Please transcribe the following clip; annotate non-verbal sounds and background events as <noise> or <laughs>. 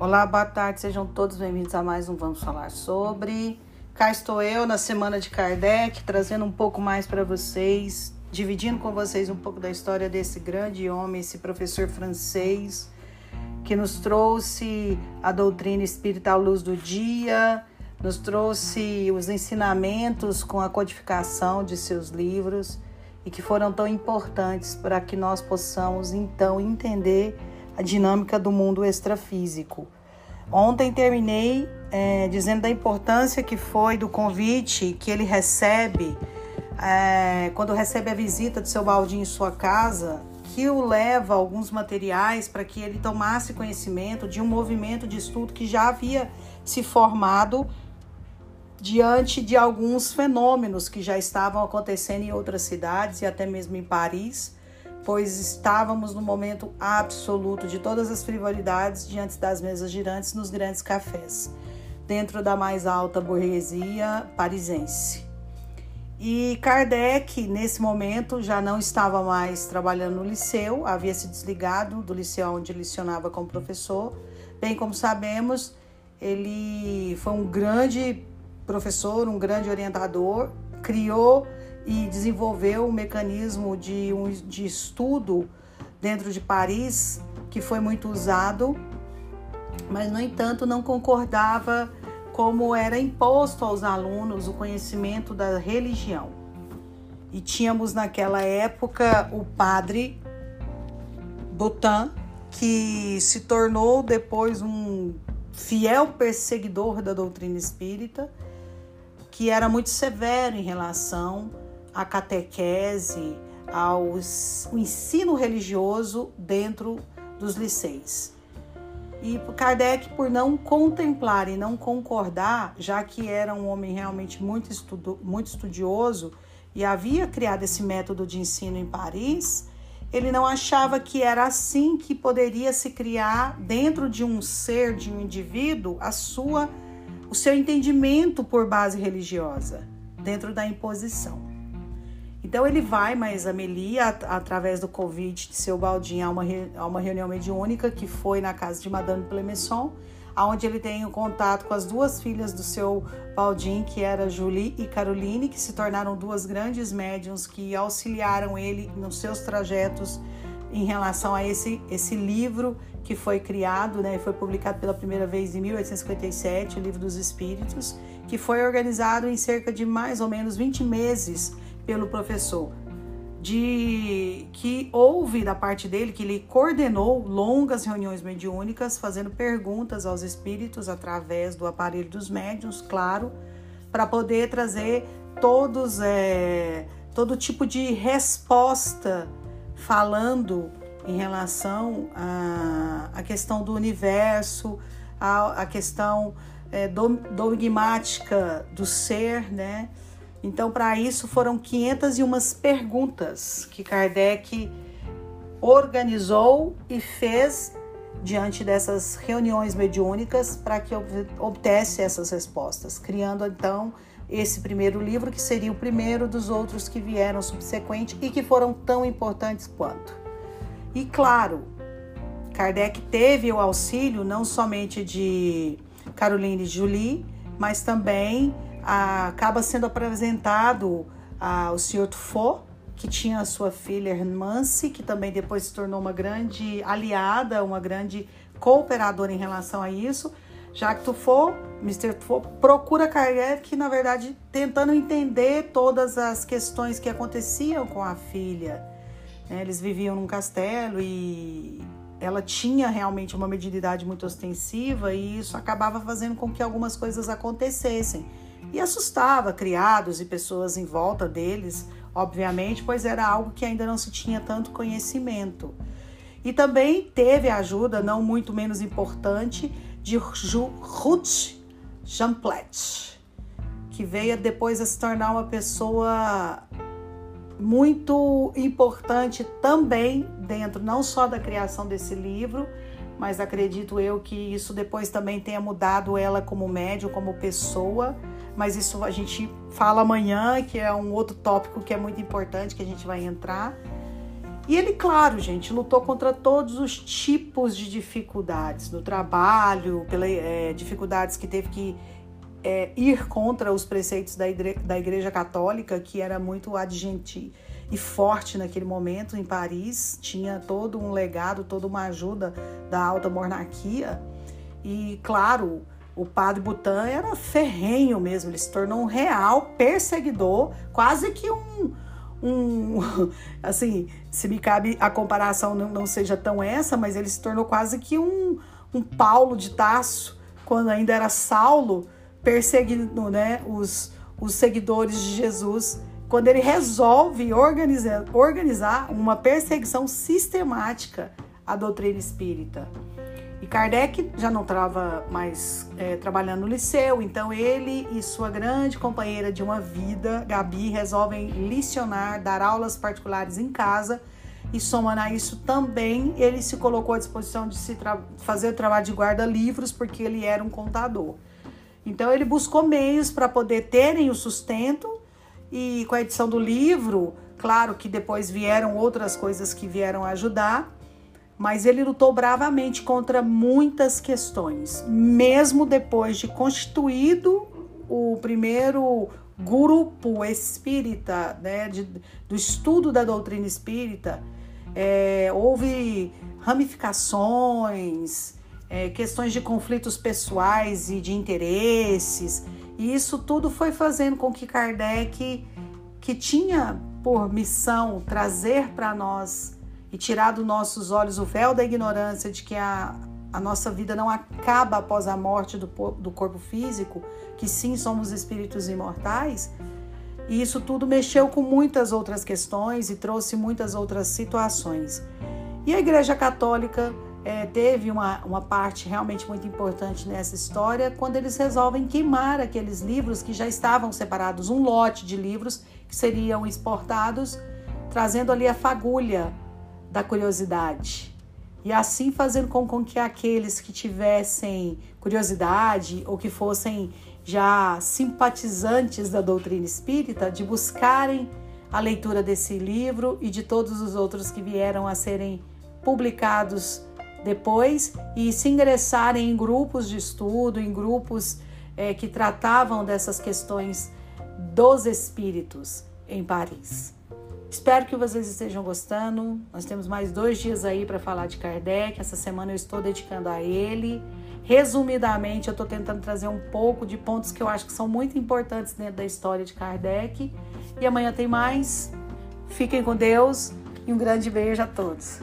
Olá, boa tarde, sejam todos bem-vindos a mais um Vamos Falar Sobre. Cá estou eu na semana de Kardec, trazendo um pouco mais para vocês, dividindo com vocês um pouco da história desse grande homem, esse professor francês, que nos trouxe a doutrina espírita à luz do dia, nos trouxe os ensinamentos com a codificação de seus livros e que foram tão importantes para que nós possamos então entender a dinâmica do mundo extrafísico. Ontem terminei é, dizendo da importância que foi do convite que ele recebe é, quando recebe a visita do seu baldinho em sua casa, que o leva alguns materiais para que ele tomasse conhecimento de um movimento de estudo que já havia se formado diante de alguns fenômenos que já estavam acontecendo em outras cidades e até mesmo em Paris pois estávamos no momento absoluto de todas as frivolidades diante das mesas girantes nos grandes cafés, dentro da mais alta burguesia parisense. E Kardec, nesse momento, já não estava mais trabalhando no liceu, havia se desligado do liceu onde lecionava como professor. Bem como sabemos, ele foi um grande professor, um grande orientador, criou e desenvolveu um mecanismo de, um, de estudo dentro de Paris que foi muito usado, mas no entanto não concordava como era imposto aos alunos o conhecimento da religião. E tínhamos naquela época o padre Botan, que se tornou depois um fiel perseguidor da doutrina espírita, que era muito severo em relação a catequese, ao ensino religioso dentro dos liceis. E Kardec, por não contemplar e não concordar, já que era um homem realmente muito, estudo, muito estudioso e havia criado esse método de ensino em Paris, ele não achava que era assim que poderia se criar dentro de um ser, de um indivíduo, a sua, o seu entendimento por base religiosa, dentro da imposição. Então ele vai, mas a Meli, através do convite de seu Baldinho, a uma, a uma reunião mediúnica que foi na casa de Madame Clemenceau, onde ele tem o contato com as duas filhas do seu Baldin, que era Julie e Caroline, que se tornaram duas grandes médiums que auxiliaram ele nos seus trajetos em relação a esse, esse livro que foi criado, né, foi publicado pela primeira vez em 1857, o Livro dos Espíritos, que foi organizado em cerca de mais ou menos 20 meses pelo professor, de que houve da parte dele que ele coordenou longas reuniões mediúnicas, fazendo perguntas aos espíritos através do aparelho dos médiuns, claro, para poder trazer todos é, todo tipo de resposta falando em relação à, questão do universo, à questão é, dogmática do ser, né? Então, para isso, foram 501 perguntas que Kardec organizou e fez diante dessas reuniões mediúnicas para que obtesse essas respostas, criando então esse primeiro livro, que seria o primeiro dos outros que vieram subsequente e que foram tão importantes quanto. E claro, Kardec teve o auxílio não somente de Caroline Julie, mas também acaba sendo apresentado ao Sr. Tufo, que tinha a sua filha Hermance, que também depois se tornou uma grande aliada, uma grande cooperadora em relação a isso. Jacques Tufo, Mr. Tufo, procura Kardec, na verdade, tentando entender todas as questões que aconteciam com a filha. Né? Eles viviam num castelo e ela tinha realmente uma mediunidade muito ostensiva e isso acabava fazendo com que algumas coisas acontecessem e assustava criados e pessoas em volta deles, obviamente, pois era algo que ainda não se tinha tanto conhecimento. E também teve a ajuda, não muito menos importante, de Ruth Jamplet, que veio depois a se tornar uma pessoa muito importante também dentro não só da criação desse livro, mas acredito eu que isso depois também tenha mudado ela como médium, como pessoa mas isso a gente fala amanhã, que é um outro tópico que é muito importante que a gente vai entrar. E ele, claro, gente, lutou contra todos os tipos de dificuldades no trabalho, pela, é, dificuldades que teve que é, ir contra os preceitos da, igreja, da Igreja Católica, que era muito adjente e forte naquele momento em Paris, tinha todo um legado, toda uma ajuda da alta monarquia. E, claro, o padre Butan era ferrenho mesmo, ele se tornou um real perseguidor, quase que um. um <laughs> assim, se me cabe a comparação não, não seja tão essa, mas ele se tornou quase que um, um Paulo de Tasso, quando ainda era Saulo, perseguindo né, os, os seguidores de Jesus, quando ele resolve organizar, organizar uma perseguição sistemática à doutrina espírita. E Kardec já não estava mais é, trabalhando no liceu, então ele e sua grande companheira de uma vida, Gabi, resolvem licionar, dar aulas particulares em casa. E somando a isso também, ele se colocou à disposição de se fazer o trabalho de guarda-livros, porque ele era um contador. Então ele buscou meios para poder terem o sustento e com a edição do livro, claro que depois vieram outras coisas que vieram ajudar, mas ele lutou bravamente contra muitas questões, mesmo depois de constituído o primeiro grupo espírita, né, de, do estudo da doutrina espírita, é, houve ramificações, é, questões de conflitos pessoais e de interesses. E isso tudo foi fazendo com que Kardec, que tinha por missão trazer para nós e tirar dos nossos olhos o véu da ignorância de que a, a nossa vida não acaba após a morte do, do corpo físico, que sim somos espíritos imortais. E isso tudo mexeu com muitas outras questões e trouxe muitas outras situações. E a Igreja Católica é, teve uma, uma parte realmente muito importante nessa história quando eles resolvem queimar aqueles livros que já estavam separados, um lote de livros que seriam exportados, trazendo ali a fagulha da curiosidade. E assim fazendo com, com que aqueles que tivessem curiosidade ou que fossem já simpatizantes da doutrina espírita, de buscarem a leitura desse livro e de todos os outros que vieram a serem publicados depois e se ingressarem em grupos de estudo, em grupos é, que tratavam dessas questões dos espíritos em Paris. Espero que vocês estejam gostando. Nós temos mais dois dias aí para falar de Kardec. Essa semana eu estou dedicando a ele. Resumidamente, eu estou tentando trazer um pouco de pontos que eu acho que são muito importantes dentro da história de Kardec. E amanhã tem mais. Fiquem com Deus e um grande beijo a todos.